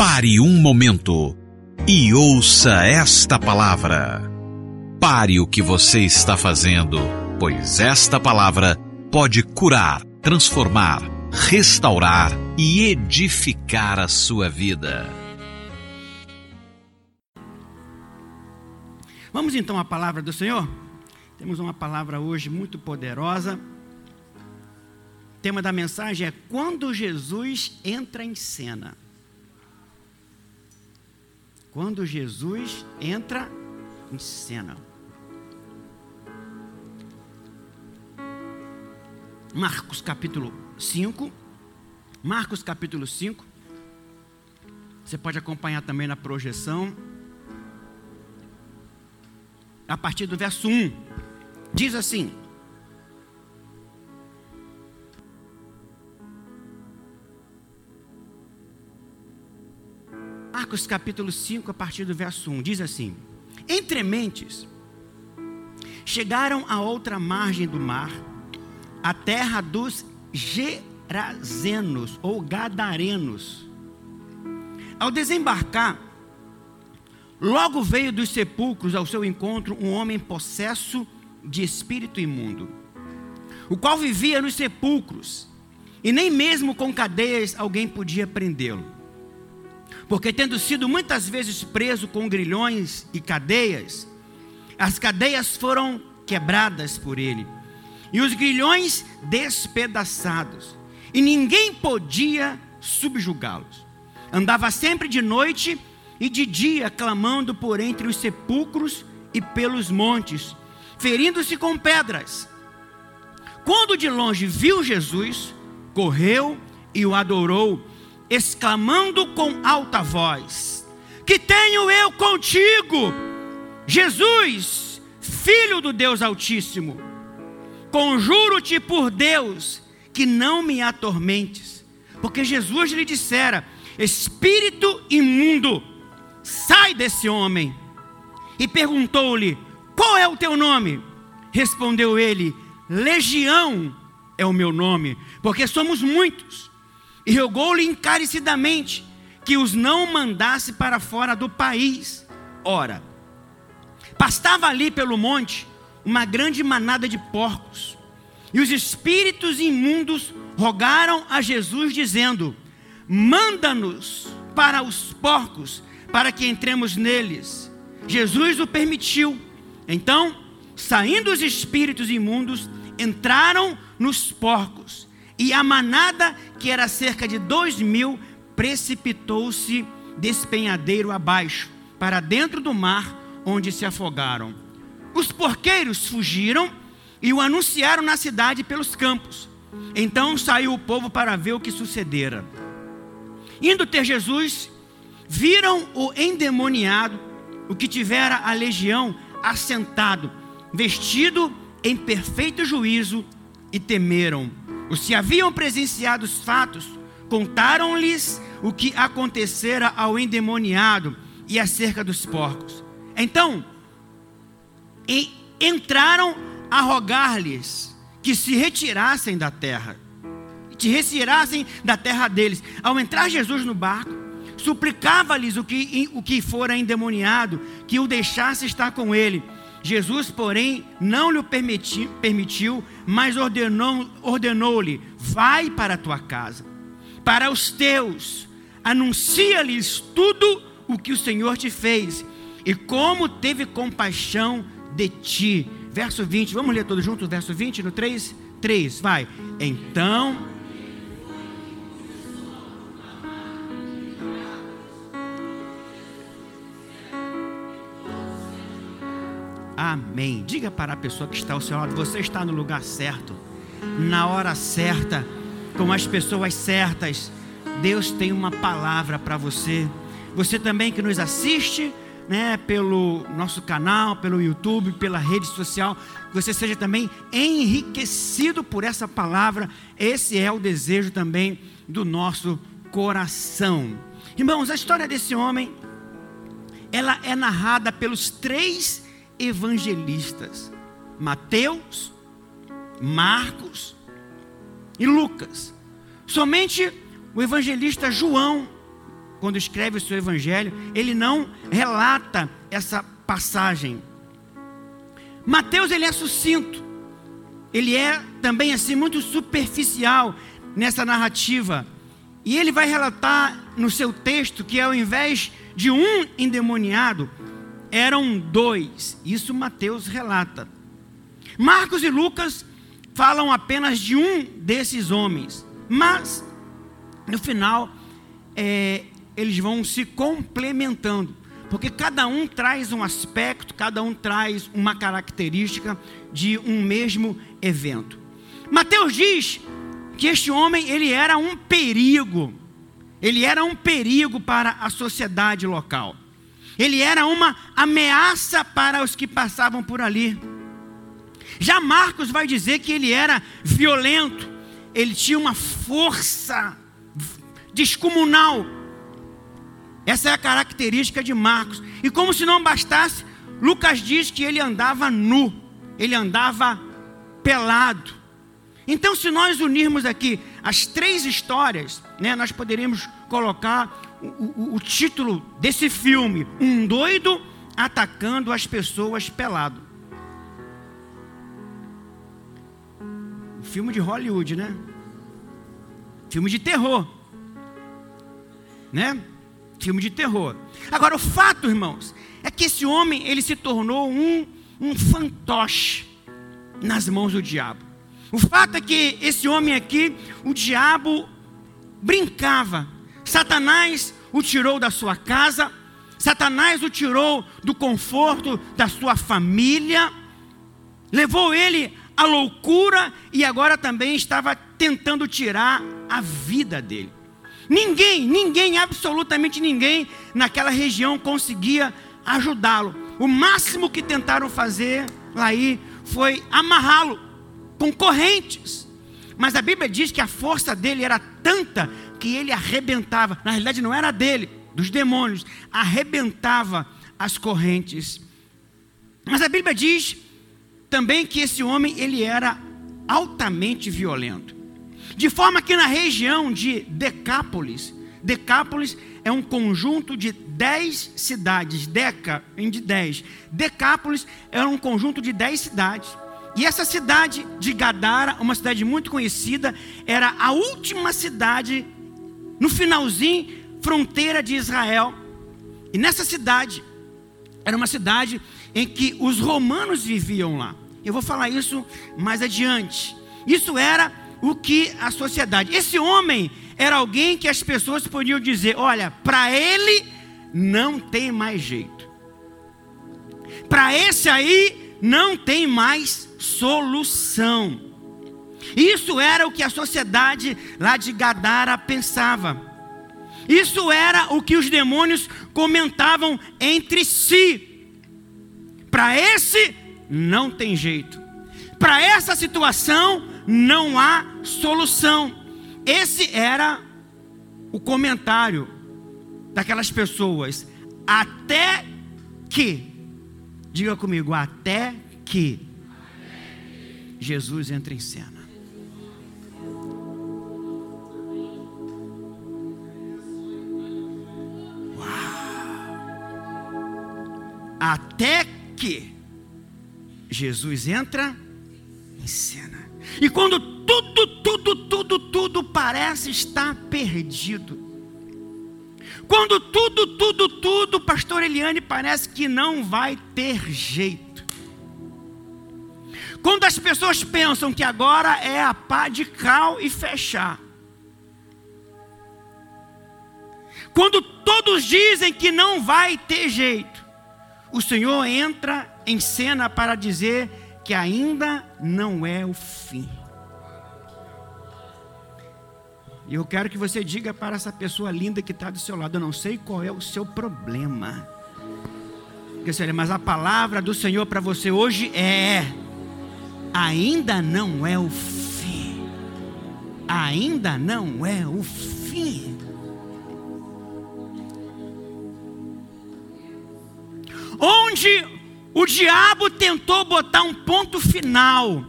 Pare um momento e ouça esta palavra. Pare o que você está fazendo, pois esta palavra pode curar, transformar, restaurar e edificar a sua vida. Vamos então à palavra do Senhor? Temos uma palavra hoje muito poderosa. O tema da mensagem é quando Jesus entra em cena. Quando Jesus entra em cena. Marcos capítulo 5. Marcos capítulo 5. Você pode acompanhar também na projeção. A partir do verso 1. Diz assim: Marcos capítulo 5, a partir do verso 1, diz assim: Entre mentes, chegaram a outra margem do mar, a terra dos Gerazenos ou Gadarenos. Ao desembarcar, logo veio dos sepulcros ao seu encontro um homem possesso de espírito imundo, o qual vivia nos sepulcros, e nem mesmo com cadeias alguém podia prendê-lo. Porque, tendo sido muitas vezes preso com grilhões e cadeias, as cadeias foram quebradas por ele, e os grilhões despedaçados, e ninguém podia subjugá-los. Andava sempre de noite e de dia, clamando por entre os sepulcros e pelos montes, ferindo-se com pedras. Quando de longe viu Jesus, correu e o adorou, exclamando com alta voz: Que tenho eu contigo, Jesus, filho do Deus Altíssimo? Conjuro-te por Deus que não me atormentes, porque Jesus lhe dissera: Espírito imundo, sai desse homem. E perguntou-lhe: qual é o teu nome? Respondeu ele: Legião é o meu nome, porque somos muitos. E rogou-lhe encarecidamente que os não mandasse para fora do país. Ora, pastava ali pelo monte uma grande manada de porcos. E os espíritos imundos rogaram a Jesus, dizendo: Manda-nos para os porcos, para que entremos neles. Jesus o permitiu. Então, saindo os espíritos imundos, entraram nos porcos, e a manada, que era cerca de dois mil, precipitou-se despenhadeiro abaixo, para dentro do mar, onde se afogaram. Os porqueiros fugiram e o anunciaram na cidade pelos campos. Então saiu o povo para ver o que sucedera. Indo ter Jesus, viram o endemoniado, o que tivera a legião, assentado, vestido em perfeito juízo, e temeram. Os que haviam presenciado os fatos contaram-lhes o que acontecera ao endemoniado e acerca dos porcos. Então, entraram a rogar-lhes que se retirassem da terra, se retirassem da terra deles. Ao entrar Jesus no barco, suplicava-lhes o que, o que fora endemoniado, que o deixasse estar com ele. Jesus, porém, não lhe permitiu, permitiu mas ordenou-lhe: ordenou vai para a tua casa, para os teus, anuncia-lhes tudo o que o Senhor te fez e como teve compaixão de ti. Verso 20, vamos ler todos juntos, verso 20 no 3? 3, vai. Então Amém. Diga para a pessoa que está ao seu lado: você está no lugar certo, na hora certa, com as pessoas certas. Deus tem uma palavra para você. Você também que nos assiste, né, pelo nosso canal, pelo YouTube, pela rede social, que você seja também enriquecido por essa palavra. Esse é o desejo também do nosso coração. Irmãos, a história desse homem, ela é narrada pelos três evangelistas: Mateus, Marcos e Lucas. Somente o evangelista João quando escreve o seu evangelho, ele não relata essa passagem. Mateus ele é sucinto. Ele é também assim muito superficial nessa narrativa. E ele vai relatar no seu texto que ao invés de um endemoniado, eram dois. Isso Mateus relata. Marcos e Lucas falam apenas de um desses homens. Mas, no final, é, eles vão se complementando. Porque cada um traz um aspecto, cada um traz uma característica de um mesmo evento. Mateus diz que este homem ele era um perigo. Ele era um perigo para a sociedade local. Ele era uma ameaça para os que passavam por ali. Já Marcos vai dizer que ele era violento, ele tinha uma força descomunal essa é a característica de Marcos. E como se não bastasse, Lucas diz que ele andava nu, ele andava pelado. Então, se nós unirmos aqui as três histórias, né, nós poderíamos colocar o, o, título desse filme: Um doido atacando as pessoas pelado. Filme de Hollywood, né? Filme de terror, né? filme de terror. Agora, o fato, irmãos, é que esse homem ele se tornou um, um fantoche nas mãos do diabo. O fato é que esse homem aqui, o diabo brincava. Satanás o tirou da sua casa, Satanás o tirou do conforto da sua família, levou ele à loucura e agora também estava tentando tirar a vida dele. Ninguém, ninguém, absolutamente ninguém naquela região conseguia ajudá-lo. O máximo que tentaram fazer lá foi amarrá-lo com correntes. Mas a Bíblia diz que a força dele era tanta que ele arrebentava. Na realidade, não era dele, dos demônios, arrebentava as correntes. Mas a Bíblia diz também que esse homem ele era altamente violento. De forma que na região de Decápolis, Decápolis é um conjunto de dez cidades, Deca de dez. Decápolis era um conjunto de dez cidades. E essa cidade de Gadara, uma cidade muito conhecida, era a última cidade, no finalzinho, fronteira de Israel. E nessa cidade, era uma cidade em que os romanos viviam lá. Eu vou falar isso mais adiante. Isso era o que a sociedade. Esse homem era alguém que as pessoas podiam dizer: olha, para ele não tem mais jeito. Para esse aí não tem mais solução. Isso era o que a sociedade lá de Gadara pensava. Isso era o que os demônios comentavam entre si. Para esse não tem jeito. Para essa situação não há solução. Esse era o comentário daquelas pessoas. Até que, diga comigo, até que Jesus entra em cena. Até que Jesus entra em cena. E quando tudo, tudo, tudo, tudo parece estar perdido. Quando tudo, tudo, tudo, pastor Eliane, parece que não vai ter jeito. Quando as pessoas pensam que agora é a pá de cal e fechar. Quando todos dizem que não vai ter jeito, o Senhor entra em cena para dizer que ainda não é o fim. E eu quero que você diga para essa pessoa linda que está do seu lado: eu não sei qual é o seu problema. Mas a palavra do Senhor para você hoje é: ainda não é o fim. Ainda não é o fim. Onde o diabo tentou botar um ponto final.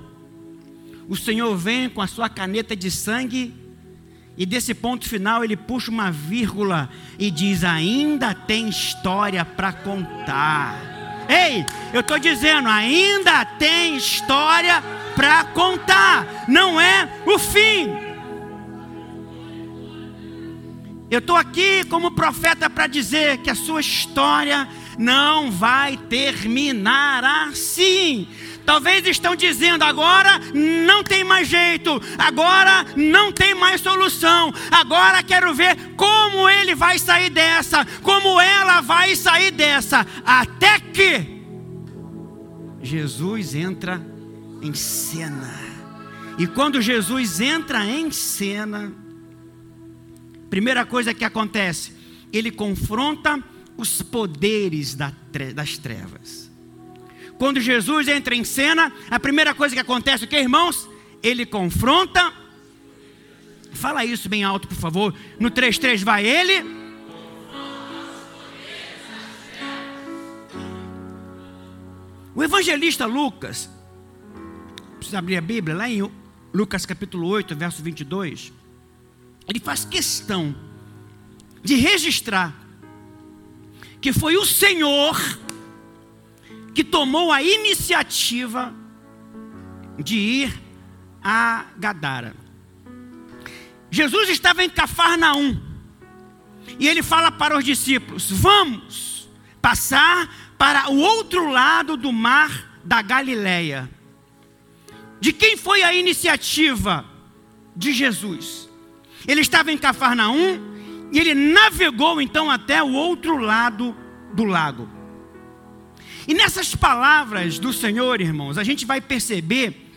O Senhor vem com a sua caneta de sangue E desse ponto final ele puxa uma vírgula e diz: ainda tem história para contar. Ei, eu estou dizendo, ainda tem história para contar, não é o fim. Eu estou aqui como profeta para dizer que a sua história não vai terminar assim. Talvez estão dizendo agora não tem mais jeito, agora não tem mais solução, agora quero ver como ele vai sair dessa, como ela vai sair dessa, até que Jesus entra em cena. E quando Jesus entra em cena, primeira coisa que acontece, ele confronta os poderes das trevas. Quando Jesus entra em cena, a primeira coisa que acontece, o que, irmãos? Ele confronta. Fala isso bem alto, por favor. No 3:3 vai ele. O evangelista Lucas, precisa abrir a Bíblia, lá em Lucas capítulo 8, verso 22, ele faz questão de registrar que foi o Senhor que tomou a iniciativa de ir a Gadara. Jesus estava em Cafarnaum e ele fala para os discípulos: Vamos passar para o outro lado do mar da Galileia. De quem foi a iniciativa? De Jesus. Ele estava em Cafarnaum e ele navegou então até o outro lado do lago. E nessas palavras do Senhor, irmãos, a gente vai perceber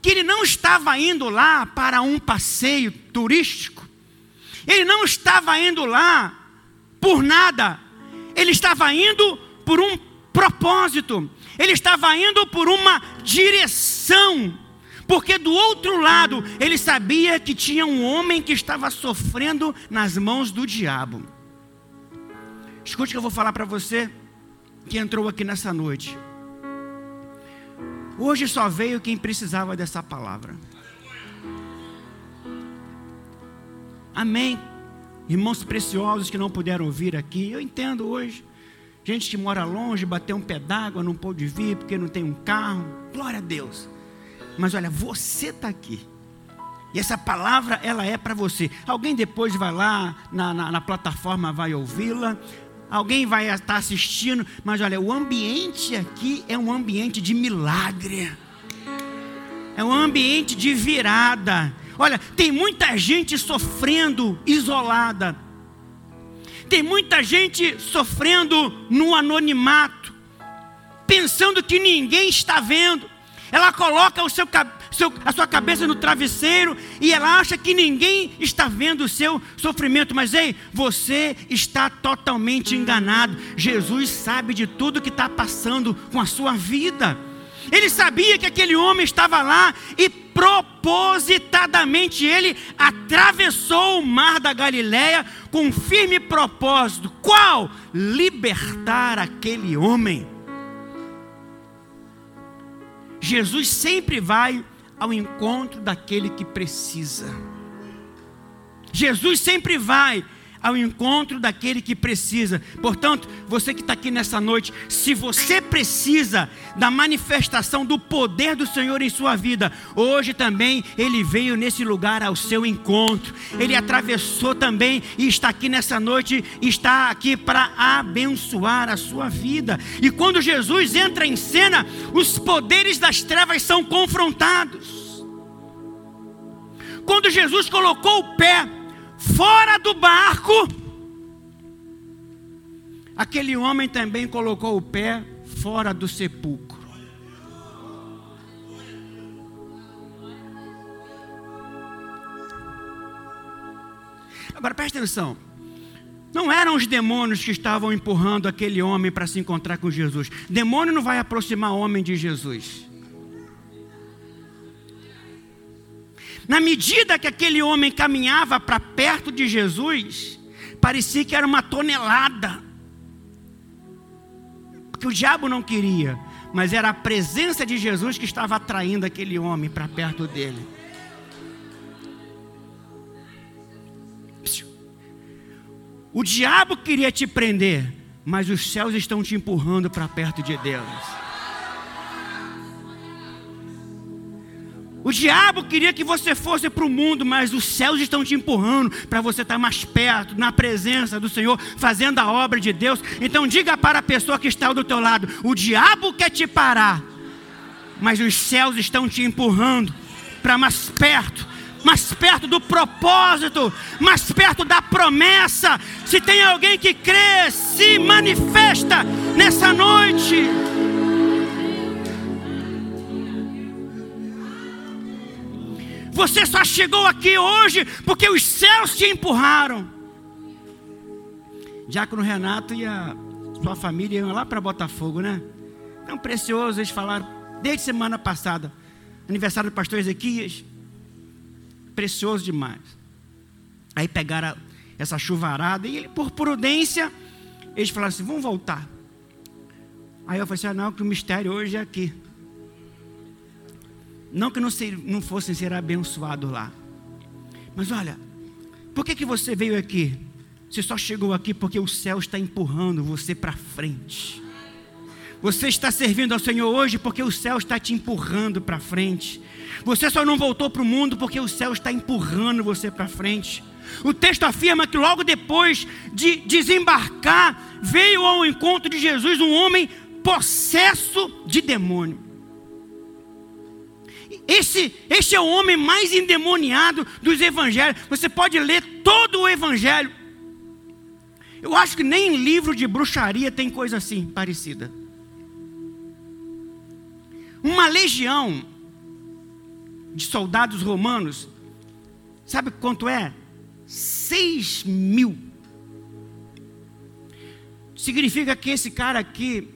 que ele não estava indo lá para um passeio turístico, ele não estava indo lá por nada, ele estava indo por um propósito, ele estava indo por uma direção, porque do outro lado ele sabia que tinha um homem que estava sofrendo nas mãos do diabo. Escute o que eu vou falar para você que entrou aqui nessa noite. Hoje só veio quem precisava dessa palavra. Amém. Irmãos preciosos que não puderam vir aqui, eu entendo hoje. Gente que mora longe, bateu um pé d'água, não pôde vir porque não tem um carro. Glória a Deus. Mas olha, você está aqui. E essa palavra, ela é para você. Alguém depois vai lá na, na, na plataforma, vai ouvi-la alguém vai estar assistindo, mas olha, o ambiente aqui é um ambiente de milagre, é um ambiente de virada. Olha, tem muita gente sofrendo isolada, tem muita gente sofrendo no anonimato, pensando que ninguém está vendo. Ela coloca seu, seu, a sua cabeça no travesseiro e ela acha que ninguém está vendo o seu sofrimento. Mas ei, você está totalmente enganado. Jesus sabe de tudo que está passando com a sua vida. Ele sabia que aquele homem estava lá e propositadamente ele atravessou o mar da Galileia com um firme propósito. Qual? Libertar aquele homem. Jesus sempre vai ao encontro daquele que precisa. Jesus sempre vai ao encontro daquele que precisa. Portanto, você que está aqui nessa noite, se você precisa da manifestação do poder do Senhor em sua vida, hoje também Ele veio nesse lugar ao seu encontro. Ele atravessou também e está aqui nessa noite, está aqui para abençoar a sua vida. E quando Jesus entra em cena, os poderes das trevas são confrontados. Quando Jesus colocou o pé fora do barco, aquele homem também colocou o pé fora do sepulcro. Agora preste atenção. Não eram os demônios que estavam empurrando aquele homem para se encontrar com Jesus. Demônio não vai aproximar homem de Jesus. Na medida que aquele homem caminhava para perto de Jesus, parecia que era uma tonelada. Porque o diabo não queria, mas era a presença de Jesus que estava atraindo aquele homem para perto dele. O diabo queria te prender, mas os céus estão te empurrando para perto de Deus. O diabo queria que você fosse para o mundo, mas os céus estão te empurrando para você estar mais perto, na presença do Senhor, fazendo a obra de Deus. Então diga para a pessoa que está do teu lado: o diabo quer te parar, mas os céus estão te empurrando para mais perto, mais perto do propósito, mais perto da promessa. Se tem alguém que crê, se manifesta nessa noite. Você só chegou aqui hoje porque os céus te empurraram. Diácono Renato e a sua família iam lá para Botafogo, né? Tão precioso, eles falaram desde semana passada. Aniversário do pastor Ezequias. Precioso demais. Aí pegaram essa chuvarada e ele, por prudência, eles falaram assim: vamos voltar. Aí eu falei assim: ah, não, que o mistério hoje é aqui. Não que não, ser, não fossem ser abençoados lá. Mas olha, por que, que você veio aqui? Você só chegou aqui porque o céu está empurrando você para frente. Você está servindo ao Senhor hoje porque o céu está te empurrando para frente. Você só não voltou para o mundo porque o céu está empurrando você para frente. O texto afirma que logo depois de desembarcar, veio ao encontro de Jesus um homem possesso de demônio. Esse, esse é o homem mais endemoniado dos evangelhos. Você pode ler todo o evangelho. Eu acho que nem em livro de bruxaria tem coisa assim parecida. Uma legião de soldados romanos, sabe quanto é? Seis mil. Significa que esse cara aqui,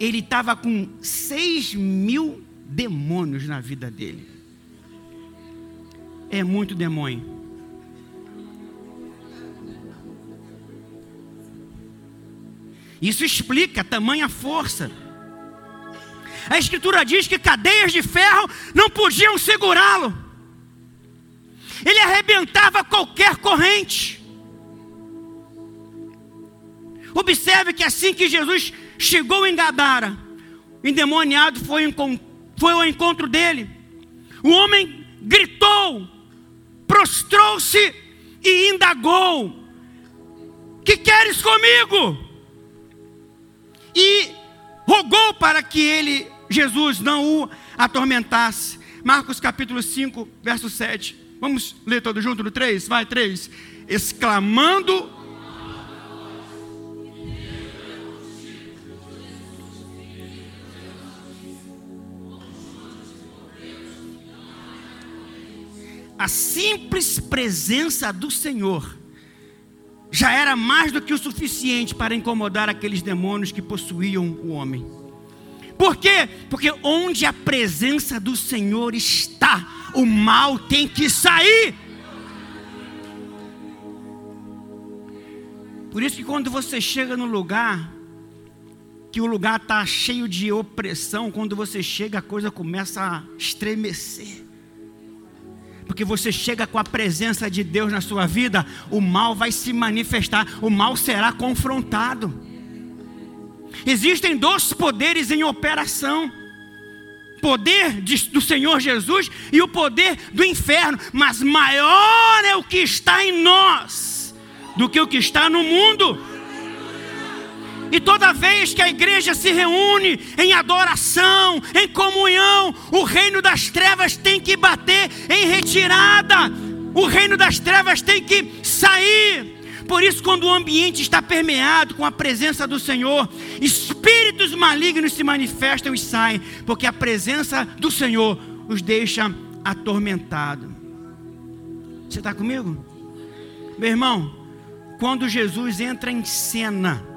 ele estava com seis mil demônios na vida dele. É muito demônio. Isso explica tamanha força. A Escritura diz que cadeias de ferro não podiam segurá-lo. Ele arrebentava qualquer corrente. Observe que assim que Jesus chegou em Gadara, o endemoniado foi encontrado foi ao encontro dele. O homem gritou, prostrou-se e indagou: Que queres comigo? E rogou para que ele, Jesus, não o atormentasse. Marcos capítulo 5, verso 7. Vamos ler todo junto no 3? Vai, 3. Exclamando a simples presença do Senhor já era mais do que o suficiente para incomodar aqueles demônios que possuíam o homem. Por quê? Porque onde a presença do Senhor está, o mal tem que sair. Por isso que quando você chega no lugar, que o lugar está cheio de opressão, quando você chega, a coisa começa a estremecer porque você chega com a presença de Deus na sua vida, o mal vai se manifestar, o mal será confrontado. Existem dois poderes em operação: poder de, do Senhor Jesus e o poder do inferno, mas maior é o que está em nós do que o que está no mundo. E toda vez que a igreja se reúne em adoração, em comunhão, o reino das trevas tem que bater em retirada. O reino das trevas tem que sair. Por isso, quando o ambiente está permeado com a presença do Senhor, espíritos malignos se manifestam e saem, porque a presença do Senhor os deixa atormentados. Você está comigo? Meu irmão, quando Jesus entra em cena,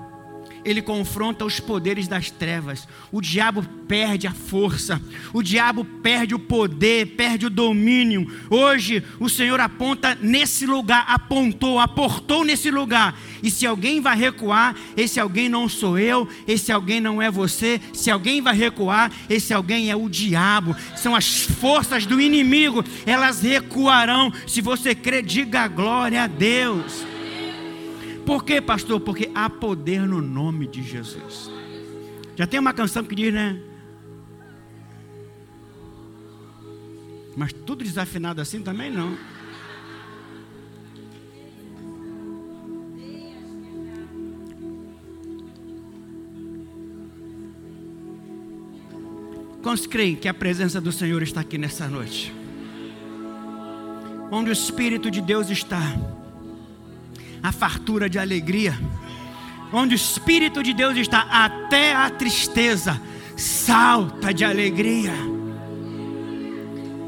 ele confronta os poderes das trevas. O diabo perde a força, o diabo perde o poder, perde o domínio. Hoje o Senhor aponta nesse lugar, apontou, aportou nesse lugar. E se alguém vai recuar, esse alguém não sou eu, esse alguém não é você. Se alguém vai recuar, esse alguém é o diabo. São as forças do inimigo, elas recuarão. Se você crê, diga glória a Deus. Por quê, pastor? Porque há poder no nome de Jesus. Já tem uma canção que diz, né? Mas tudo desafinado assim também não. Quantos creem que a presença do Senhor está aqui nessa noite? Onde o Espírito de Deus está, a fartura de alegria. Onde o Espírito de Deus está, até a tristeza salta de alegria.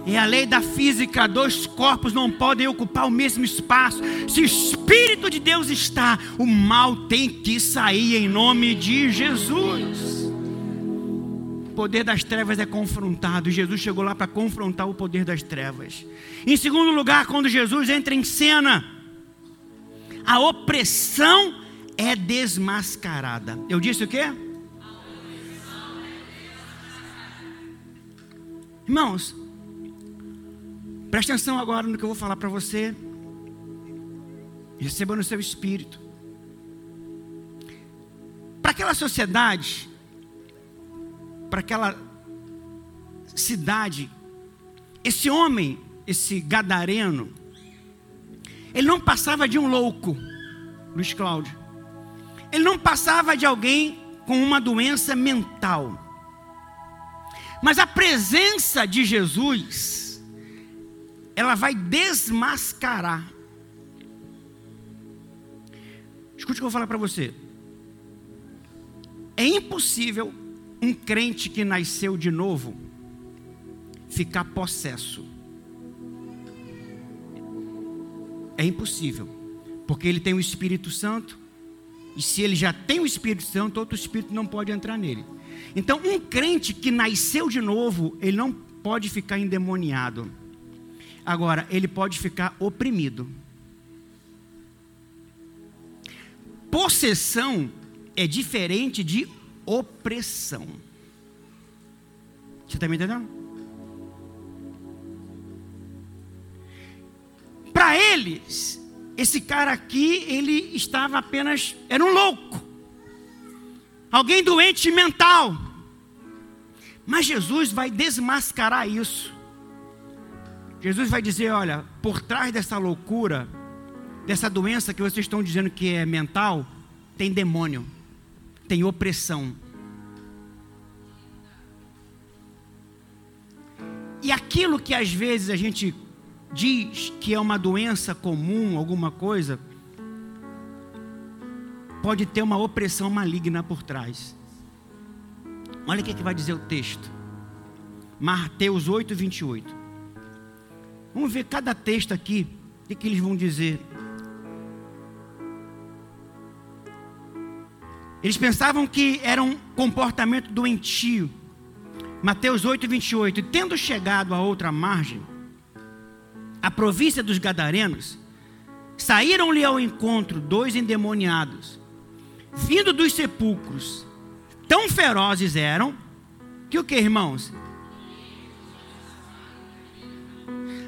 É a lei da física, dois corpos não podem ocupar o mesmo espaço. Se o Espírito de Deus está, o mal tem que sair em nome de Jesus. O poder das trevas é confrontado. Jesus chegou lá para confrontar o poder das trevas. Em segundo lugar, quando Jesus entra em cena, a opressão é desmascarada. Eu disse o quê? Irmãos, preste atenção agora no que eu vou falar para você. Receba no seu espírito. Para aquela sociedade, para aquela cidade, esse homem, esse gadareno, ele não passava de um louco, Luiz Cláudio. Ele não passava de alguém com uma doença mental. Mas a presença de Jesus, ela vai desmascarar. Escute o que eu vou falar para você. É impossível um crente que nasceu de novo ficar possesso. É impossível, porque ele tem o Espírito Santo, e se ele já tem o Espírito Santo, outro espírito não pode entrar nele. Então, um crente que nasceu de novo, ele não pode ficar endemoniado. Agora, ele pode ficar oprimido. Possessão é diferente de opressão. Você está me entendendo? Para eles, esse cara aqui, ele estava apenas, era um louco, alguém doente mental. Mas Jesus vai desmascarar isso. Jesus vai dizer: olha, por trás dessa loucura, dessa doença que vocês estão dizendo que é mental, tem demônio tem opressão. E aquilo que às vezes a gente diz que é uma doença comum, alguma coisa, pode ter uma opressão maligna por trás. Olha o que, é que vai dizer o texto. Mateus 8, 28. Vamos ver cada texto aqui, o que, que eles vão dizer. Eles pensavam que era um comportamento doentio. Mateus 8, 28. E tendo chegado a outra margem, a província dos Gadarenos, saíram-lhe ao encontro dois endemoniados, vindo dos sepulcros. Tão ferozes eram, que o que, irmãos?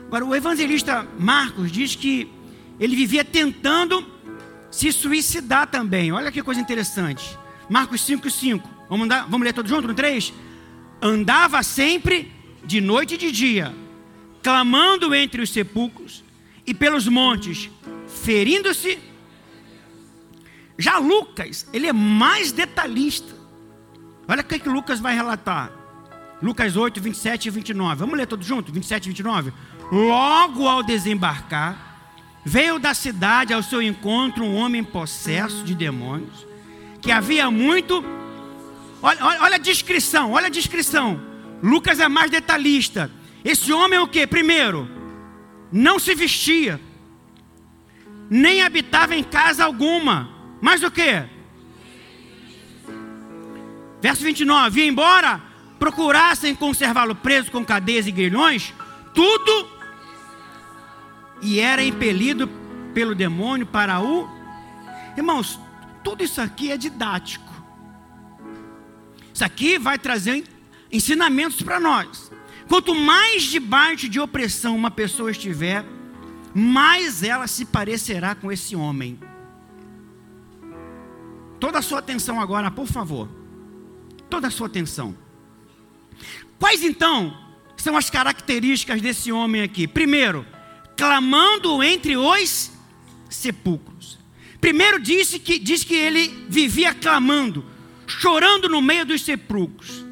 Agora, o evangelista Marcos diz que ele vivia tentando se suicidar também. Olha que coisa interessante. Marcos 5,5. Vamos, vamos ler todos juntos no 3? Andava sempre de noite e de dia, clamando entre os sepulcros e pelos montes, ferindo-se. Já Lucas, ele é mais detalhista. Olha o que, que Lucas vai relatar. Lucas 8, 27 e 29. Vamos ler todos juntos? 27 e 29. Logo ao desembarcar, Veio da cidade ao seu encontro um homem possesso de demônios, que havia muito. Olha, olha, olha a descrição, olha a descrição. Lucas é mais detalhista. Esse homem é o que? Primeiro, não se vestia, nem habitava em casa alguma. Mas o que? Verso 29: E embora procurassem conservá-lo preso com cadeias e grilhões, tudo e era impelido pelo demônio para o. Irmãos, tudo isso aqui é didático. Isso aqui vai trazer ensinamentos para nós. Quanto mais debaixo de opressão uma pessoa estiver, mais ela se parecerá com esse homem. toda a sua atenção agora, por favor. Toda a sua atenção. Quais então são as características desse homem aqui? Primeiro, clamando entre os sepulcros. Primeiro disse que diz que ele vivia clamando, chorando no meio dos sepulcros.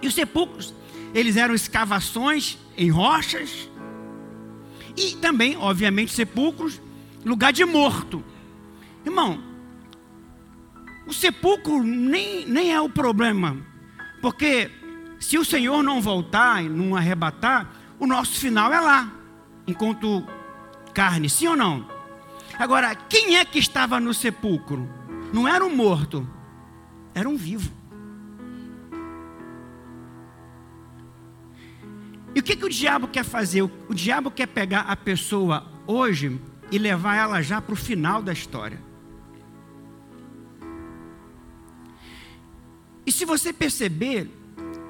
E os sepulcros, eles eram escavações em rochas e também, obviamente, sepulcros, lugar de morto. Irmão, o sepulcro nem, nem é o problema, porque se o Senhor não voltar e não arrebatar, o nosso final é lá, enquanto carne, sim ou não? Agora, quem é que estava no sepulcro? Não era um morto, era um vivo. E o que, que o diabo quer fazer? O, diabo quer pegar a pessoa hoje e levar ela já para o final da história. E se você perceber,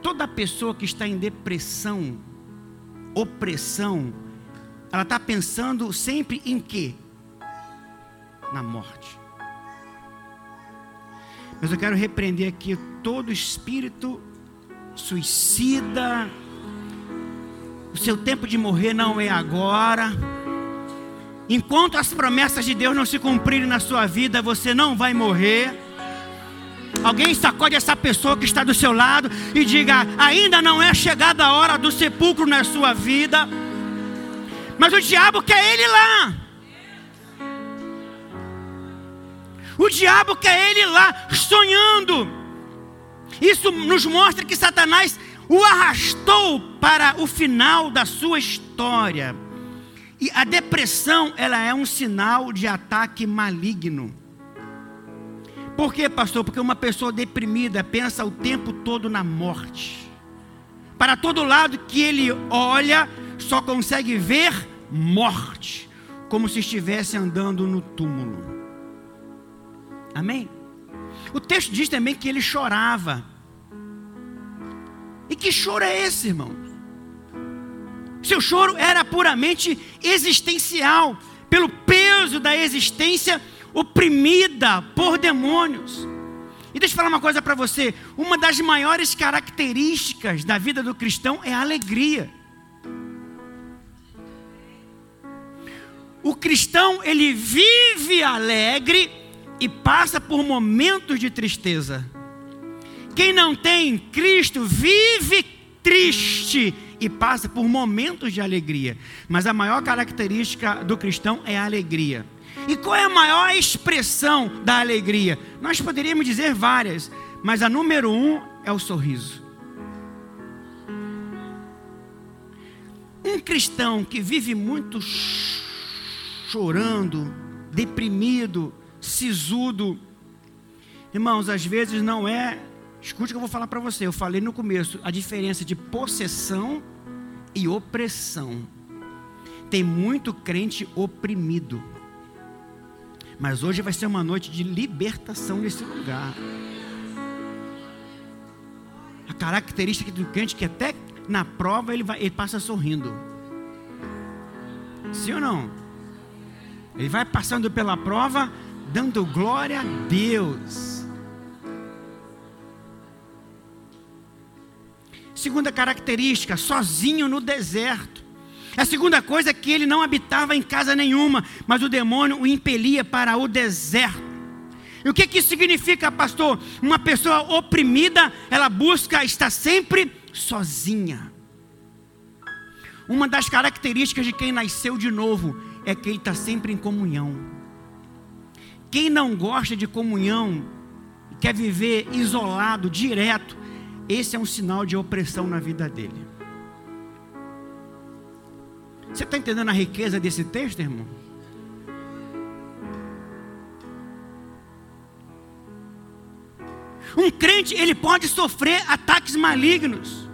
toda pessoa que está em depressão, opressão, ela está pensando sempre em quê? Na morte. Mas eu quero repreender aqui todo espírito suicida, o seu tempo de morrer não é agora. Enquanto as promessas de Deus não se cumprirem na sua vida, você não vai morrer. Alguém sacode essa pessoa que está do seu lado e diga: ainda não é chegada a hora do sepulcro na sua vida. Mas o diabo quer ele lá. O diabo quer ele lá, sonhando. Isso nos mostra que Satanás o arrastou para o final da sua história. E a depressão, ela é um sinal de ataque maligno. Por quê, pastor? Porque uma pessoa deprimida pensa o tempo todo na morte. Para todo lado que ele olha, só consegue ver morte, como se estivesse andando no túmulo. Amém? O texto diz também que ele chorava. E que choro é esse, irmão? Seu choro era puramente existencial, pelo peso da existência oprimida por demônios. E deixa eu falar uma coisa para você: uma das maiores características da vida do cristão é a alegria. O cristão, ele vive alegre e passa por momentos de tristeza. Quem não tem Cristo vive triste e passa por momentos de alegria. Mas a maior característica do cristão é a alegria. E qual é a maior expressão da alegria? Nós poderíamos dizer várias, mas a número um é o sorriso. Um cristão que vive muito chorando, deprimido, sisudo, irmãos, às vezes não é Escute o que eu vou falar para você. Eu falei no começo a diferença de possessão e opressão. Tem muito crente oprimido. Mas hoje vai ser uma noite de libertação nesse lugar. A característica do crente é que até na prova ele, vai, ele passa sorrindo. Sim ou não? Ele vai passando pela prova dando glória a Deus. Segunda característica, sozinho no deserto. A segunda coisa é que ele não habitava em casa nenhuma, mas o demônio o impelia para o deserto. E o que, que isso significa, pastor? Uma pessoa oprimida, ela busca estar sempre sozinha. Uma das características de quem nasceu de novo é que ele está sempre em comunhão. Quem não gosta de comunhão, quer viver isolado, direto, esse é um sinal de opressão na vida dele. Você está entendendo a riqueza desse texto, irmão? Um crente, ele pode sofrer ataques malignos.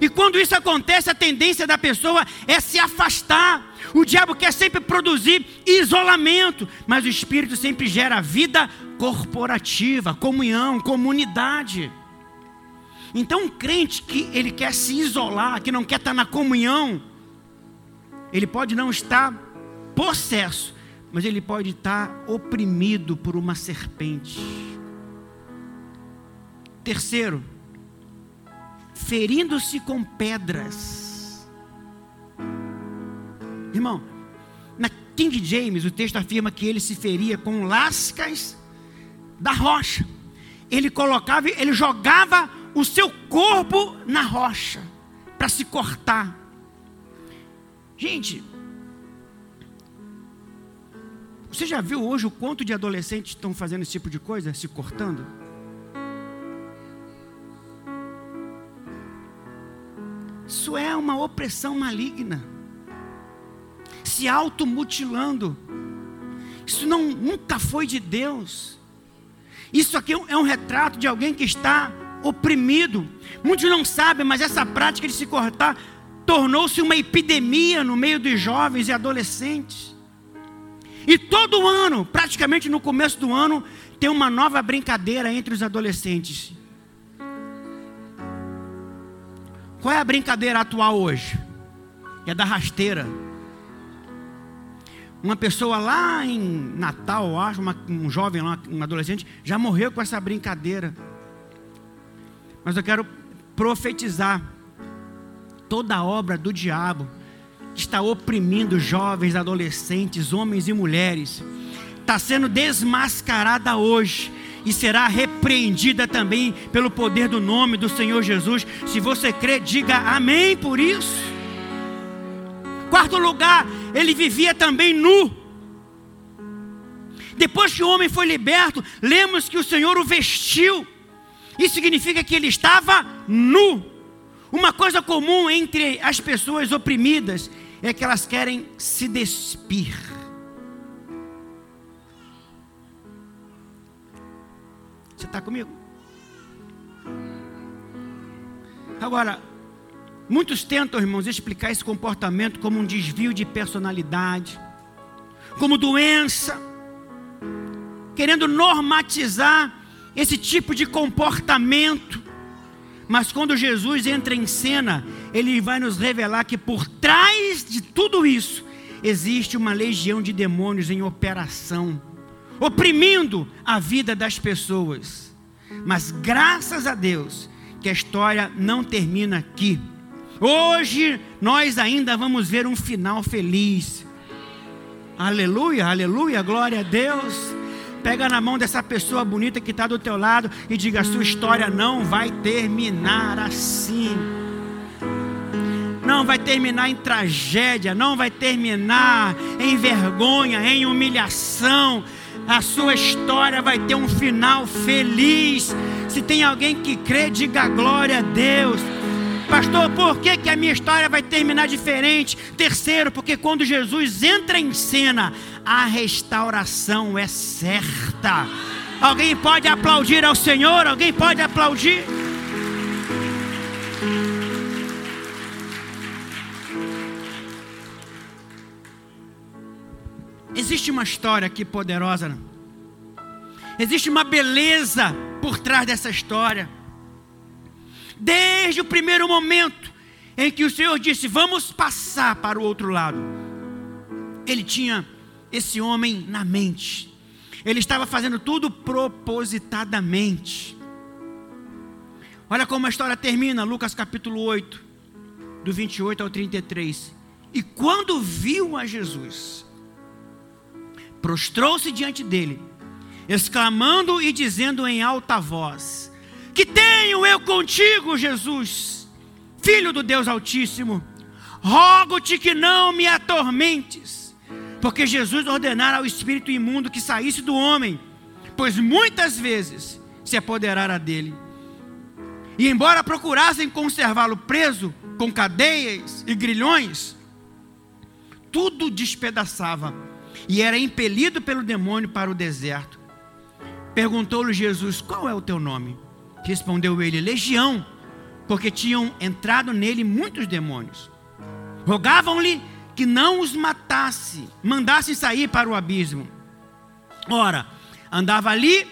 E quando isso acontece, a tendência da pessoa é se afastar. O diabo quer sempre produzir isolamento, mas o Espírito sempre gera vida corporativa, comunhão, comunidade. Então, um crente que ele quer se isolar, que não quer estar na comunhão, ele pode não estar possesso, mas ele pode estar oprimido por uma serpente. Terceiro, ferindo-se com pedras. Irmão, na King James o texto afirma que ele se feria com lascas da rocha. Ele colocava, ele jogava o seu corpo na rocha para se cortar. Gente, você já viu hoje o quanto de adolescentes estão fazendo esse tipo de coisa, se cortando? Isso é uma opressão maligna. Se automutilando. Isso não, nunca foi de Deus. Isso aqui é um retrato de alguém que está oprimido. Muitos não sabem, mas essa prática de se cortar tornou-se uma epidemia no meio dos jovens e adolescentes. E todo ano, praticamente no começo do ano, tem uma nova brincadeira entre os adolescentes. Qual é a brincadeira atual hoje? É da rasteira. Uma pessoa lá em Natal, acho, uma, um jovem lá, um adolescente, já morreu com essa brincadeira. Mas eu quero profetizar toda a obra do diabo que está oprimindo jovens, adolescentes, homens e mulheres. Está sendo desmascarada hoje e será repreendida também pelo poder do nome do Senhor Jesus. Se você crê, diga amém por isso. Quarto lugar, ele vivia também nu. Depois que o homem foi liberto, lemos que o Senhor o vestiu. Isso significa que ele estava nu. Uma coisa comum entre as pessoas oprimidas é que elas querem se despir. Você está comigo? Agora, muitos tentam, irmãos, explicar esse comportamento como um desvio de personalidade, como doença, querendo normatizar esse tipo de comportamento. Mas quando Jesus entra em cena, ele vai nos revelar que por trás de tudo isso existe uma legião de demônios em operação oprimindo a vida das pessoas. Mas graças a Deus que a história não termina aqui. Hoje nós ainda vamos ver um final feliz. Aleluia, aleluia, glória a Deus. Pega na mão dessa pessoa bonita que está do teu lado e diga: a sua história não vai terminar assim. Não vai terminar em tragédia, não vai terminar em vergonha, em humilhação a sua história vai ter um final feliz. Se tem alguém que crê, diga glória a Deus. Pastor, por que, que a minha história vai terminar diferente? Terceiro, porque quando Jesus entra em cena, a restauração é certa. Alguém pode aplaudir ao Senhor? Alguém pode aplaudir? Existe uma história aqui poderosa. Existe uma beleza por trás dessa história. Desde o primeiro momento em que o Senhor disse: Vamos passar para o outro lado. Ele tinha esse homem na mente. Ele estava fazendo tudo propositadamente. Olha como a história termina, Lucas capítulo 8, do 28 ao 33. E quando viu a Jesus, prostrou-se diante dele, exclamando e dizendo em alta voz: Que tenho eu contigo, Jesus, filho do Deus Altíssimo, rogo-te que não me atormentes, porque Jesus ordenara ao espírito imundo que saísse do homem, pois muitas vezes se apoderara dele. E embora procurassem conservá-lo preso com cadeias e grilhões, tudo despedaçava e era impelido pelo demônio para o deserto. Perguntou-lhe Jesus: Qual é o teu nome? Respondeu ele: Legião, porque tinham entrado nele muitos demônios. Rogavam-lhe que não os matasse, mandasse sair para o abismo. Ora, andava ali,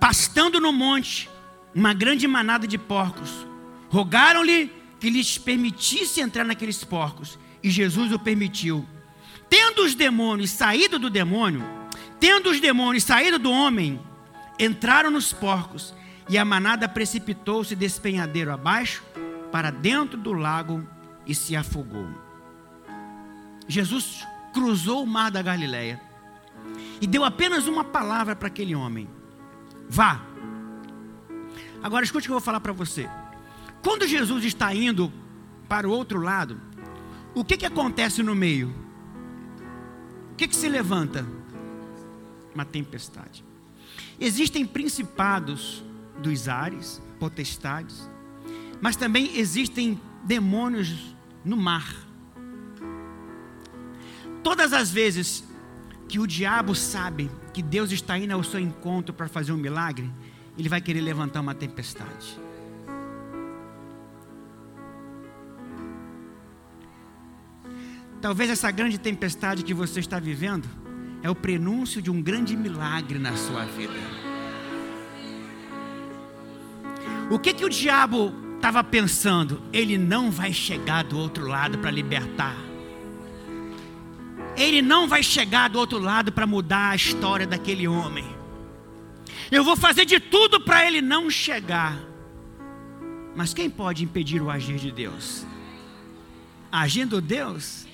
pastando no monte, uma grande manada de porcos. Rogaram-lhe que lhes permitisse entrar naqueles porcos, e Jesus o permitiu. Tendo os demônios saído do demônio, tendo os demônios saído do homem, entraram nos porcos, E a manada precipitou-se despenhadeiro abaixo para dentro do lago e se afogou. Jesus cruzou o mar da Galileia e deu apenas uma palavra para aquele homem: Vá. Agora escute o que eu vou falar para você. Quando Jesus está indo para o outro lado, o que, que acontece no meio? O que, que se levanta? Uma tempestade. Existem principados dos ares, potestades, mas também existem demônios no mar. Todas as vezes que o diabo sabe que Deus está indo ao seu encontro para fazer um milagre, ele vai querer levantar uma tempestade. Talvez essa grande tempestade que você está vivendo é o prenúncio de um grande milagre na sua vida. O que que o diabo estava pensando? Ele não vai chegar do outro lado para libertar. Ele não vai chegar do outro lado para mudar a história daquele homem. Eu vou fazer de tudo para ele não chegar. Mas quem pode impedir o agir de Deus? Agindo Deus,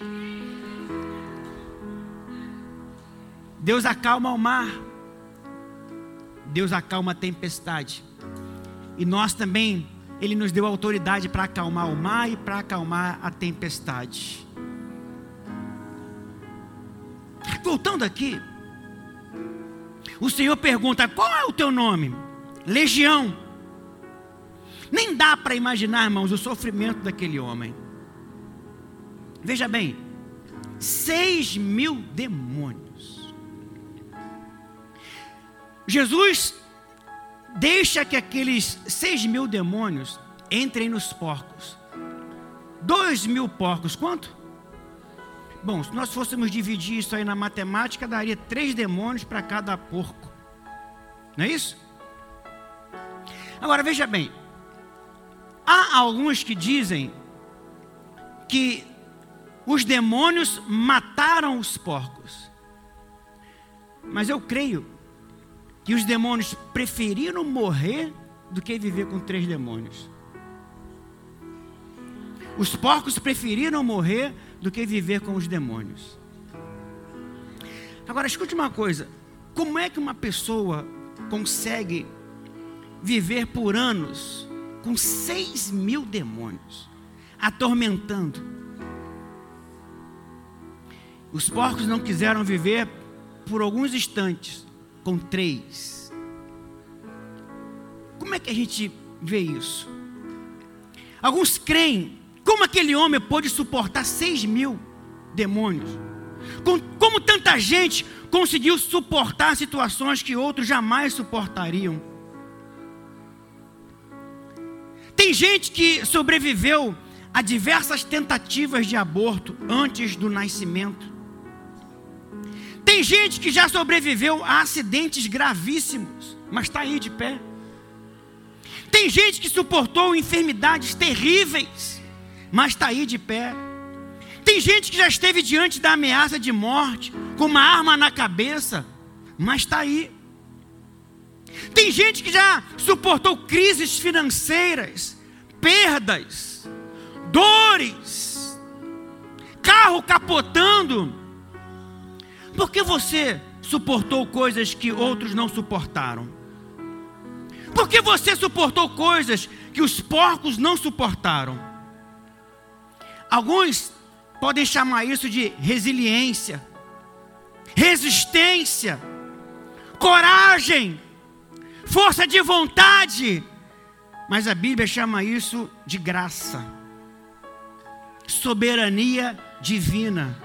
Deus acalma o mar, Deus acalma a tempestade, e nós também, Ele nos deu autoridade para acalmar o mar e para acalmar a tempestade. Voltando aqui, o Senhor pergunta: qual é o teu nome? Legião. Nem dá para imaginar, irmãos, o sofrimento daquele homem. Veja bem, seis mil demônios. Jesus deixa que aqueles seis mil demônios entrem nos porcos. Dois mil porcos, quanto? Bom, se nós fôssemos dividir isso aí na matemática, daria três demônios para cada porco. Não é isso? Agora veja bem, há alguns que dizem que os demônios mataram os porcos. Mas eu creio que os demônios preferiram morrer do que viver com três demônios. Os porcos preferiram morrer do que viver com os demônios. Agora, escute uma coisa: como é que uma pessoa consegue viver por anos com seis mil demônios atormentando? Os porcos não quiseram viver por alguns instantes com três. Como é que a gente vê isso? Alguns creem como aquele homem pôde suportar seis mil demônios? Como tanta gente conseguiu suportar situações que outros jamais suportariam? Tem gente que sobreviveu a diversas tentativas de aborto antes do nascimento. Tem gente que já sobreviveu a acidentes gravíssimos, mas está aí de pé. Tem gente que suportou enfermidades terríveis mas está aí de pé. Tem gente que já esteve diante da ameaça de morte, com uma arma na cabeça, mas está aí. Tem gente que já suportou crises financeiras, perdas, dores, carro capotando. Por que você suportou coisas que outros não suportaram? Por que você suportou coisas que os porcos não suportaram? Alguns podem chamar isso de resiliência, resistência, coragem, força de vontade. Mas a Bíblia chama isso de graça, soberania divina.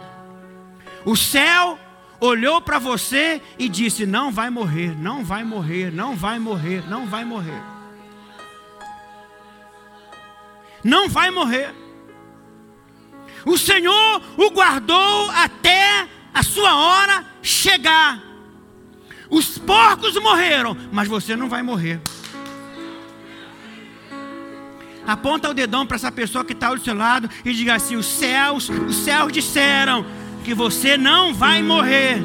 O céu olhou para você e disse: Não vai morrer, não vai morrer, não vai morrer, não vai morrer. Não vai morrer. O Senhor o guardou até a sua hora chegar. Os porcos morreram, mas você não vai morrer. Aponta o dedão para essa pessoa que está ao seu lado e diga assim: os céus, os céus disseram que você não vai morrer.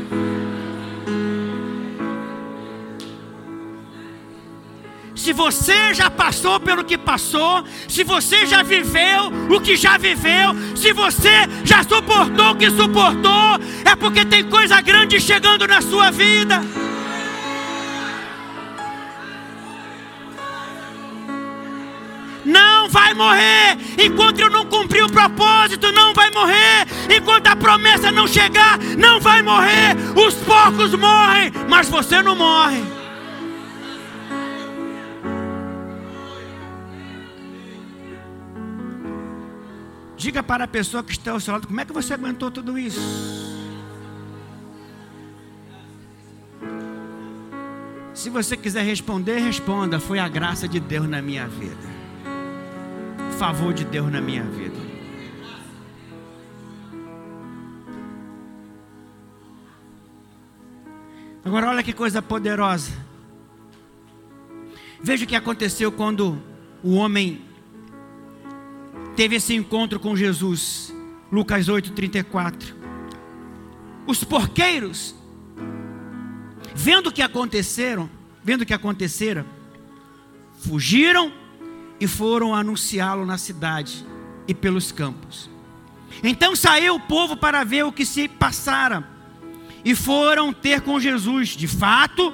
Se você já passou pelo que passou, se você já viveu o que já viveu, se você já suportou o que suportou, é porque tem coisa grande chegando na sua vida. Vai morrer. Enquanto eu não cumprir o propósito, não vai morrer. Enquanto a promessa não chegar, não vai morrer. Os porcos morrem, mas você não morre. Diga para a pessoa que está ao seu lado, como é que você aguentou tudo isso? Se você quiser responder, responda. Foi a graça de Deus na minha vida favor de Deus na minha vida. Agora, olha que coisa poderosa. Veja o que aconteceu quando o homem teve esse encontro com Jesus. Lucas 8:34. Os porqueiros, vendo o que aconteceram, vendo o que acontecera, fugiram e foram anunciá-lo na cidade e pelos campos. Então saiu o povo para ver o que se passara e foram ter com Jesus. De fato,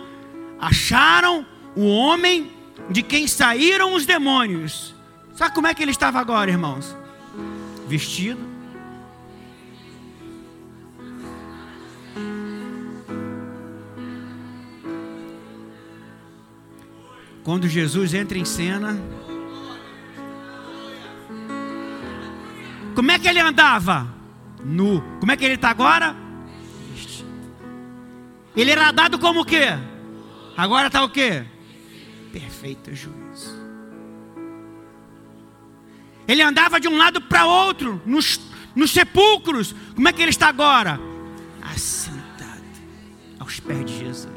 acharam o homem de quem saíram os demônios. Sabe como é que ele estava agora, irmãos? Vestido. Quando Jesus entra em cena, Como é que ele andava? Nu. Como é que ele está agora? Ele era dado como o quê? Agora está o quê? Perfeito juízo. Ele andava de um lado para outro, nos, nos sepulcros. Como é que ele está agora? Assentado aos pés de Jesus.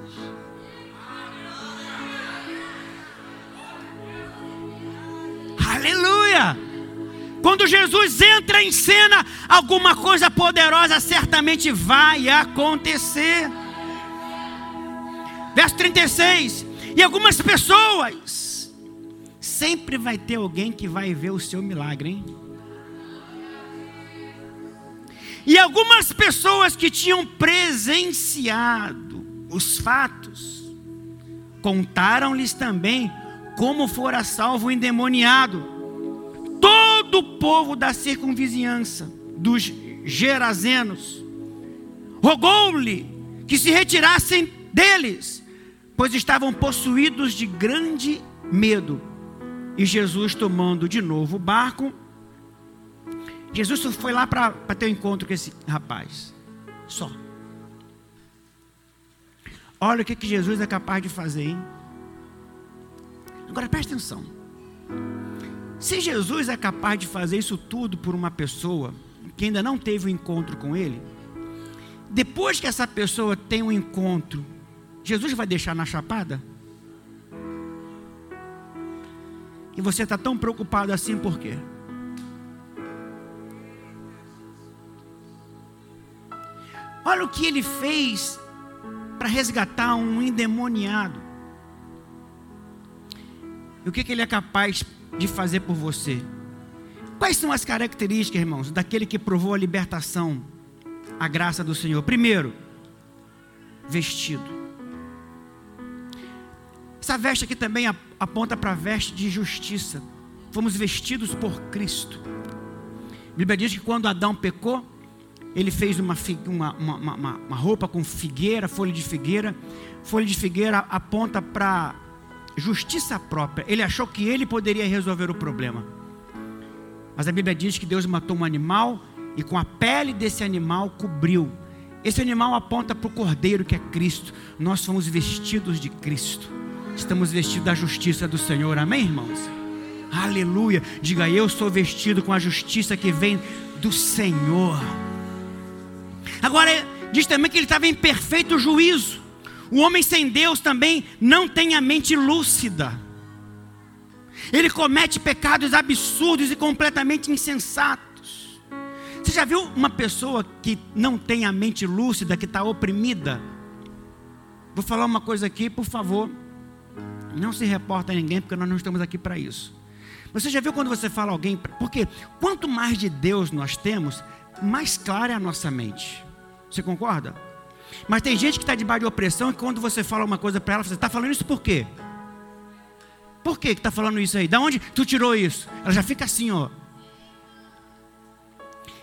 Aleluia! Quando Jesus entra em cena, alguma coisa poderosa certamente vai acontecer. Verso 36. E algumas pessoas, sempre vai ter alguém que vai ver o seu milagre, hein? E algumas pessoas que tinham presenciado os fatos, contaram-lhes também como fora salvo o endemoniado todo o povo da circunvizinhança, dos Gerazenos, rogou-lhe que se retirassem deles, pois estavam possuídos de grande medo. E Jesus, tomando de novo o barco, Jesus foi lá para ter um encontro com esse rapaz, só. Olha o que, que Jesus é capaz de fazer, hein? Agora presta atenção. Se Jesus é capaz de fazer isso tudo por uma pessoa que ainda não teve o um encontro com Ele, depois que essa pessoa tem um encontro, Jesus vai deixar na chapada? E você está tão preocupado assim por quê? Olha o que ele fez para resgatar um endemoniado. E o que, que ele é capaz de fazer por você. Quais são as características, irmãos, daquele que provou a libertação, a graça do Senhor? Primeiro, vestido. Essa veste aqui também aponta para a veste de justiça. Fomos vestidos por Cristo. A Bíblia diz que quando Adão pecou, ele fez uma, uma, uma, uma, roupa com figueira, folha de figueira. Folha de figueira aponta para justiça própria. Ele achou que ele poderia resolver o problema. Mas a Bíblia diz que Deus matou um animal e com a pele desse animal cobriu. Esse animal aponta para o cordeiro que é Cristo. Nós fomos vestidos de Cristo. Estamos vestidos da justiça do Senhor. Amém, irmãos? Aleluia. Diga, eu sou vestido com a justiça que vem do Senhor. Agora, diz também que ele estava em perfeito juízo. O homem sem Deus também não tem a mente lúcida. Ele comete pecados absurdos e completamente insensatos. Você já viu uma pessoa que não tem a mente lúcida, que está oprimida? Vou falar uma coisa aqui, por favor. Não se reporta a ninguém, porque nós não estamos aqui para isso. Você já viu quando você fala alguém? Porque quanto mais de Deus nós temos, mais clara é a nossa mente. Você concorda? Mas tem gente que está debaixo de opressão e quando você fala uma coisa para ela, você está falando isso por quê? Por que está falando isso aí? Da onde tu tirou isso? Ela já fica assim, ó.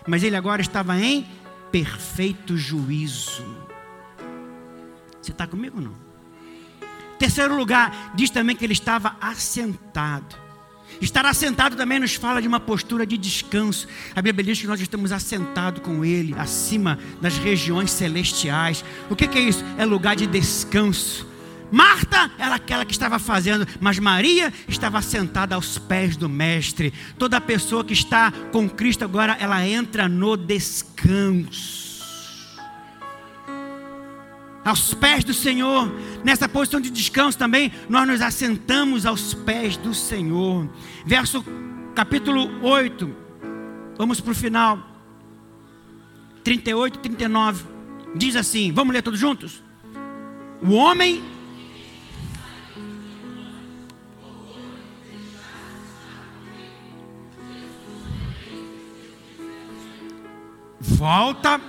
Mas ele agora estava em perfeito juízo. Você está comigo não? Terceiro lugar, diz também que ele estava assentado. Estar assentado também nos fala de uma postura de descanso. A Bíblia diz que nós estamos assentados com Ele, acima das regiões celestiais. O que, é isso? É lugar de descanso. Marta era aquela que estava fazendo, mas Maria estava sentada aos pés do Mestre. Toda pessoa que está com Cristo agora, ela entra no descanso aos pés do Senhor. Nessa posição de descanso também, nós nos assentamos aos pés do Senhor. Verso capítulo 8, vamos para o final. 38 e 39. Diz assim: vamos ler todos juntos? O homem. Volta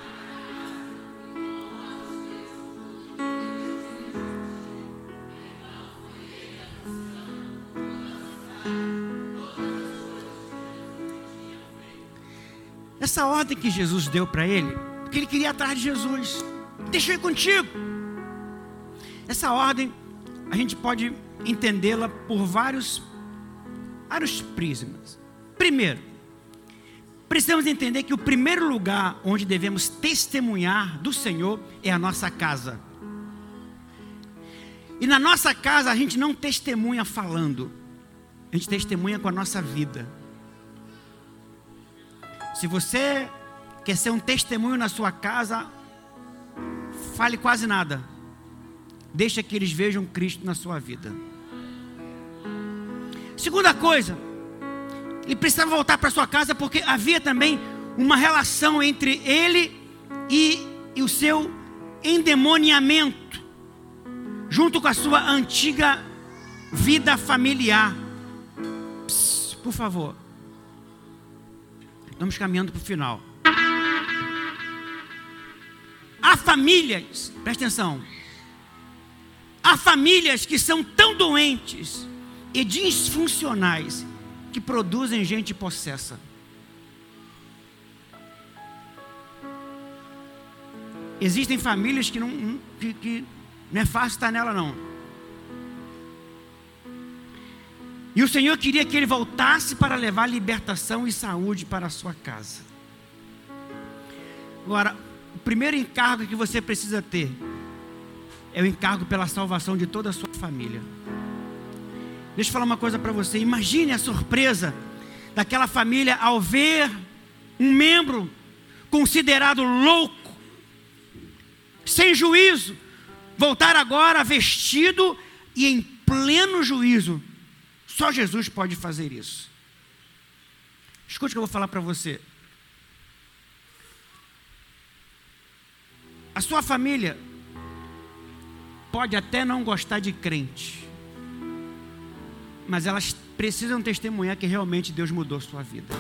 Essa ordem que Jesus deu para ele, porque ele queria ir atrás de Jesus. Deixa eu ir contigo. Essa ordem, a gente pode entendê-la por vários, vários prismas. Primeiro, precisamos entender que o primeiro lugar onde devemos testemunhar do Senhor é a nossa casa. E na nossa casa a gente não testemunha falando, a gente testemunha com a nossa vida. Se você quer ser um testemunho na sua casa, fale quase nada. Deixa que eles vejam Cristo na sua vida. Segunda coisa, ele precisava voltar para sua casa porque havia também uma relação entre ele e, e o seu endemoniamento, junto com a sua antiga vida familiar. Psst, por favor. Estamos caminhando para o final. Há famílias, presta atenção. Há famílias que são tão doentes e disfuncionais que produzem gente possessa. Existem famílias que não, que, que não é fácil estar nela, não. E o Senhor queria que ele voltasse para levar libertação e saúde para a sua casa. Agora, o primeiro encargo que você precisa ter é o encargo pela salvação de toda a sua família. Deixa eu falar uma coisa para você. Imagine a surpresa daquela família ao ver um membro considerado louco, sem juízo, voltar agora vestido e em pleno juízo só Jesus pode fazer isso. Escute o que eu vou falar para você. A sua família pode até não gostar de crente, mas elas precisam testemunhar que realmente Deus mudou sua vida.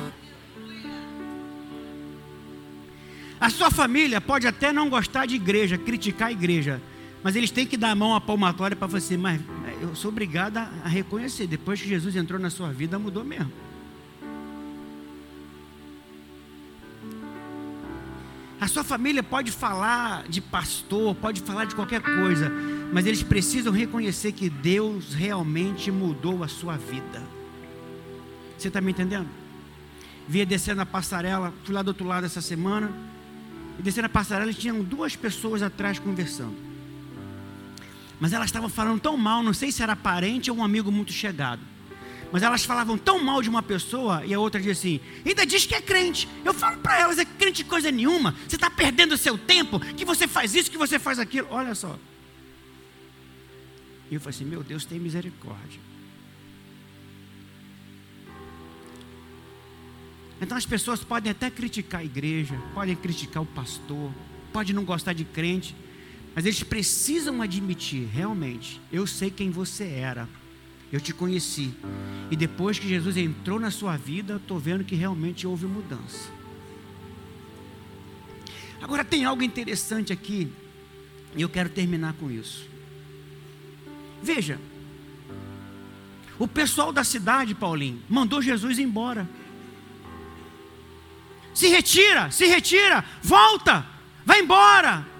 A sua família pode até não gostar de igreja, criticar a igreja, mas eles têm que dar a mão à palmatória para você, mas eu sou obrigado a reconhecer, depois que Jesus entrou na sua vida, mudou mesmo. A sua família pode falar de pastor, pode falar de qualquer coisa, mas eles precisam reconhecer que Deus realmente mudou a sua vida. Você está me entendendo? Via descendo a passarela, fui lá do outro lado essa semana, e descendo a passarela tinham duas pessoas atrás conversando. Mas elas estavam falando tão mal, não sei se era parente ou um amigo muito chegado. Mas elas falavam tão mal de uma pessoa e a outra dizia assim: ainda diz que é crente. Eu falo para elas: é crente coisa nenhuma. Você está perdendo o seu tempo. Que você faz isso, que você faz aquilo. Olha só. E eu falei assim: meu Deus, tem misericórdia. Então as pessoas podem até criticar a igreja, podem criticar o pastor, podem não gostar de crente, Mas eles precisam admitir, realmente, eu sei quem você era. Eu te conheci. E depois que Jesus entrou na sua vida, estou vendo que realmente houve mudança. Agora tem algo interessante aqui, e eu quero terminar com isso. Veja, o pessoal da cidade, Paulinho, mandou Jesus embora. Se retira, se retira, volta, vai embora.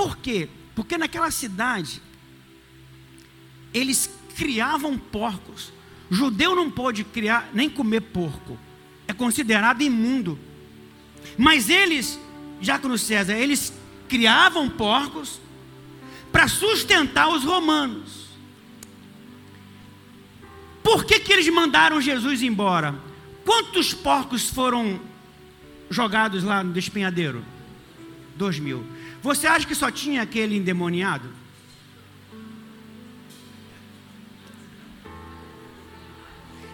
Por quê? Porque naquela cidade eles criavam porcos. Judeu não pode criar nem comer porco. É considerado imundo. Mas eles, Jácono César, eles criavam porcos para sustentar os romanos. Por que, que eles mandaram Jesus embora? Quantos porcos foram jogados lá no despenhadeiro? Dois mil. Você acha que só tinha aquele endemoniado?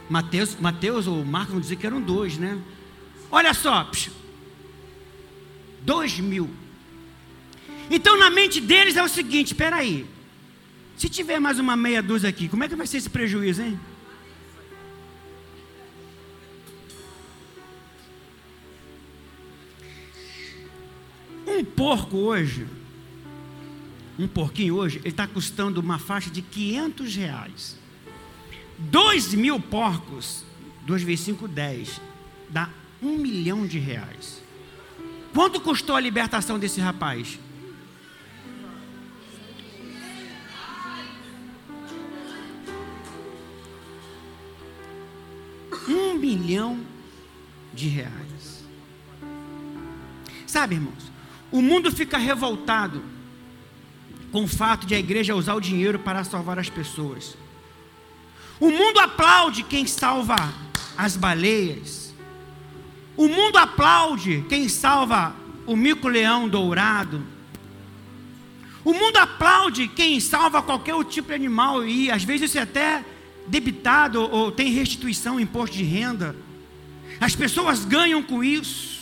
Mateus, Mateus ou Marcos vão dizer que eram dois, né? Olha só, psh, dois mil. Então na mente deles é o seguinte: espera aí, se tiver mais uma meia dúzia aqui, como é que vai ser esse prejuízo, hein? Um porco hoje, um porquinho hoje, ele está custando uma faixa de 500 reais. 2 mil porcos, 2 vezes 5, 10, dá um milhão de reais. Quanto custou a libertação desse rapaz? Um milhão de reais. Sabe, irmãos, o mundo fica revoltado com o fato de a igreja usar o dinheiro para salvar as pessoas. O mundo aplaude quem salva as baleias. O mundo aplaude quem salva o mico-leão dourado. O mundo aplaude quem salva qualquer tipo de animal e às vezes isso é até debitado ou tem restituição, imposto de renda. As pessoas ganham com isso.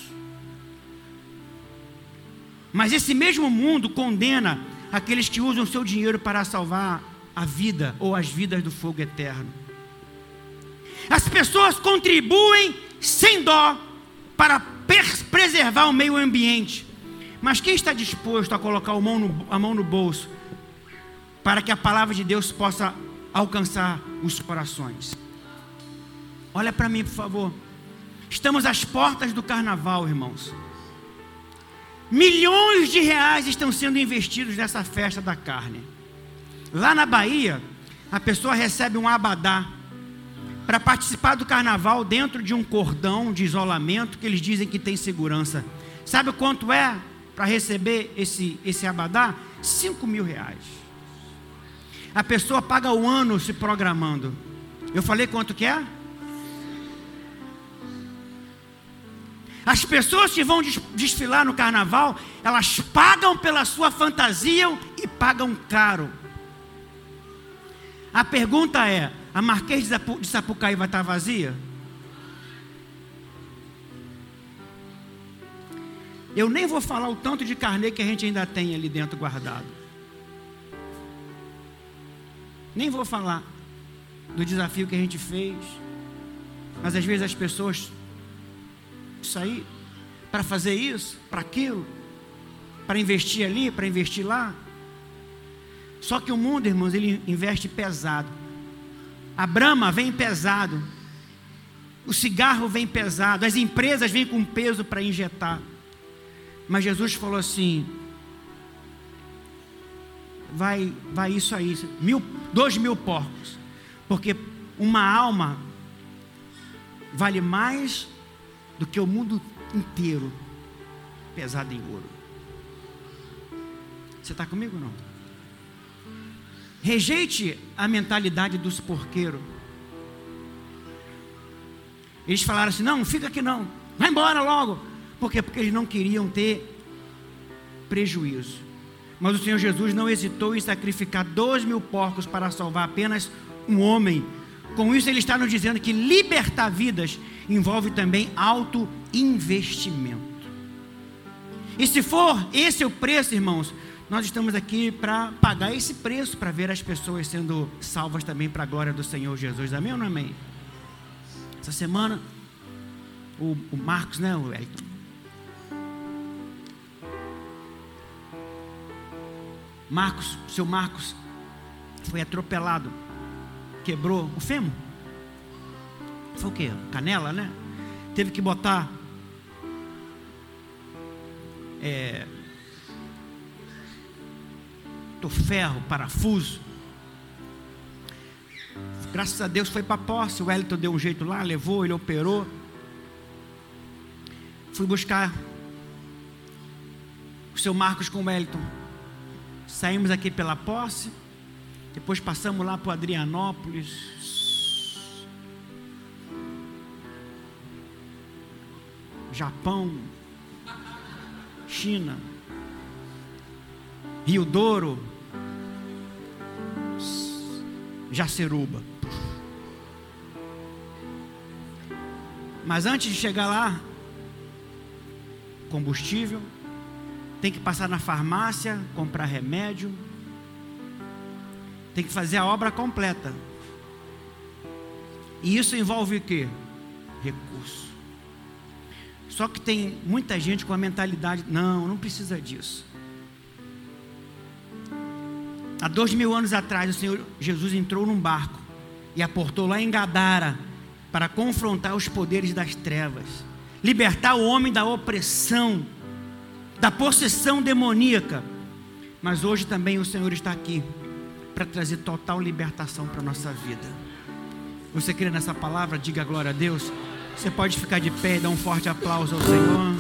Mas esse mesmo mundo condena aqueles que usam seu dinheiro para salvar a vida ou as vidas do fogo eterno. As pessoas contribuem sem dó para preservar o meio ambiente. Mas quem está disposto a colocar a mão no, a mão no bolso para que a palavra de Deus possa alcançar os corações? Olha para mim, por favor. Estamos às portas do carnaval, irmãos. Milhões de reais estão sendo investidos nessa festa da carne. Lá na Bahia, a pessoa recebe um abadá para participar do carnaval dentro de um cordão de isolamento que eles dizem que tem segurança. Sabe quanto é para receber esse, esse abadá? Cinco mil reais. A pessoa paga o ano se programando. Eu falei quanto que é? As pessoas que vão desfilar no carnaval, elas pagam pela sua fantasia e pagam caro. A pergunta é: a Marquês de Sapucaí vai estar vazia? Eu nem vou falar o tanto de carnê que a gente ainda tem ali dentro guardado. Nem vou falar do desafio que a gente fez. Mas às vezes as pessoas sair para fazer isso, para aquilo, para investir ali, para investir lá. Só que o mundo, irmãos, ele investe pesado. A brama vem pesado. O cigarro vem pesado. As empresas vêm com peso para injetar. Mas Jesus falou assim: vai, vai isso aí, mil, dois mil porcos, porque uma alma vale mais do que o mundo inteiro pesado em ouro. Você está comigo ou não? Rejeite a mentalidade dos porqueiros. Eles falaram assim: não, fica aqui não, vai embora logo. Por quê? Porque eles não queriam ter prejuízo. Mas o Senhor Jesus não hesitou em sacrificar dois mil porcos para salvar apenas um homem. Com isso, ele está nos dizendo que libertar vidas envolve também alto investimento. E se for esse o preço, irmãos, nós estamos aqui para pagar esse preço, para ver as pessoas sendo salvas também para a glória do Senhor Jesus. Amém ou não amém? Essa semana, o, o Marcos, né, o Elton? Marcos, seu Marcos, foi atropelado, quebrou o fêmur. Foi o quê? Canela, né? Teve que botar é, ferro, parafuso. Graças a Deus foi para posse. O Wellington deu um jeito lá, levou, ele operou. Fui buscar o seu Marcos com o Wellington. Saímos aqui pela posse. Depois passamos lá para Adrianópolis. Japão. China. Rio Douro. Jaceruba. Mas antes de chegar lá, combustível, tem que passar na farmácia, comprar remédio, tem que fazer a obra completa. E isso envolve o quê? Recurso. Só que tem muita gente com a mentalidade, não, não precisa disso. Há dois mil anos atrás, o Senhor Jesus entrou num barco e aportou lá em Gadara para confrontar os poderes das trevas, libertar o homem da opressão, da possessão demoníaca. Mas hoje também o Senhor está aqui para trazer total libertação para a nossa vida. Você crê nessa palavra? Diga glória a Deus. Você pode ficar de pé e dar um forte aplauso ao Senhor.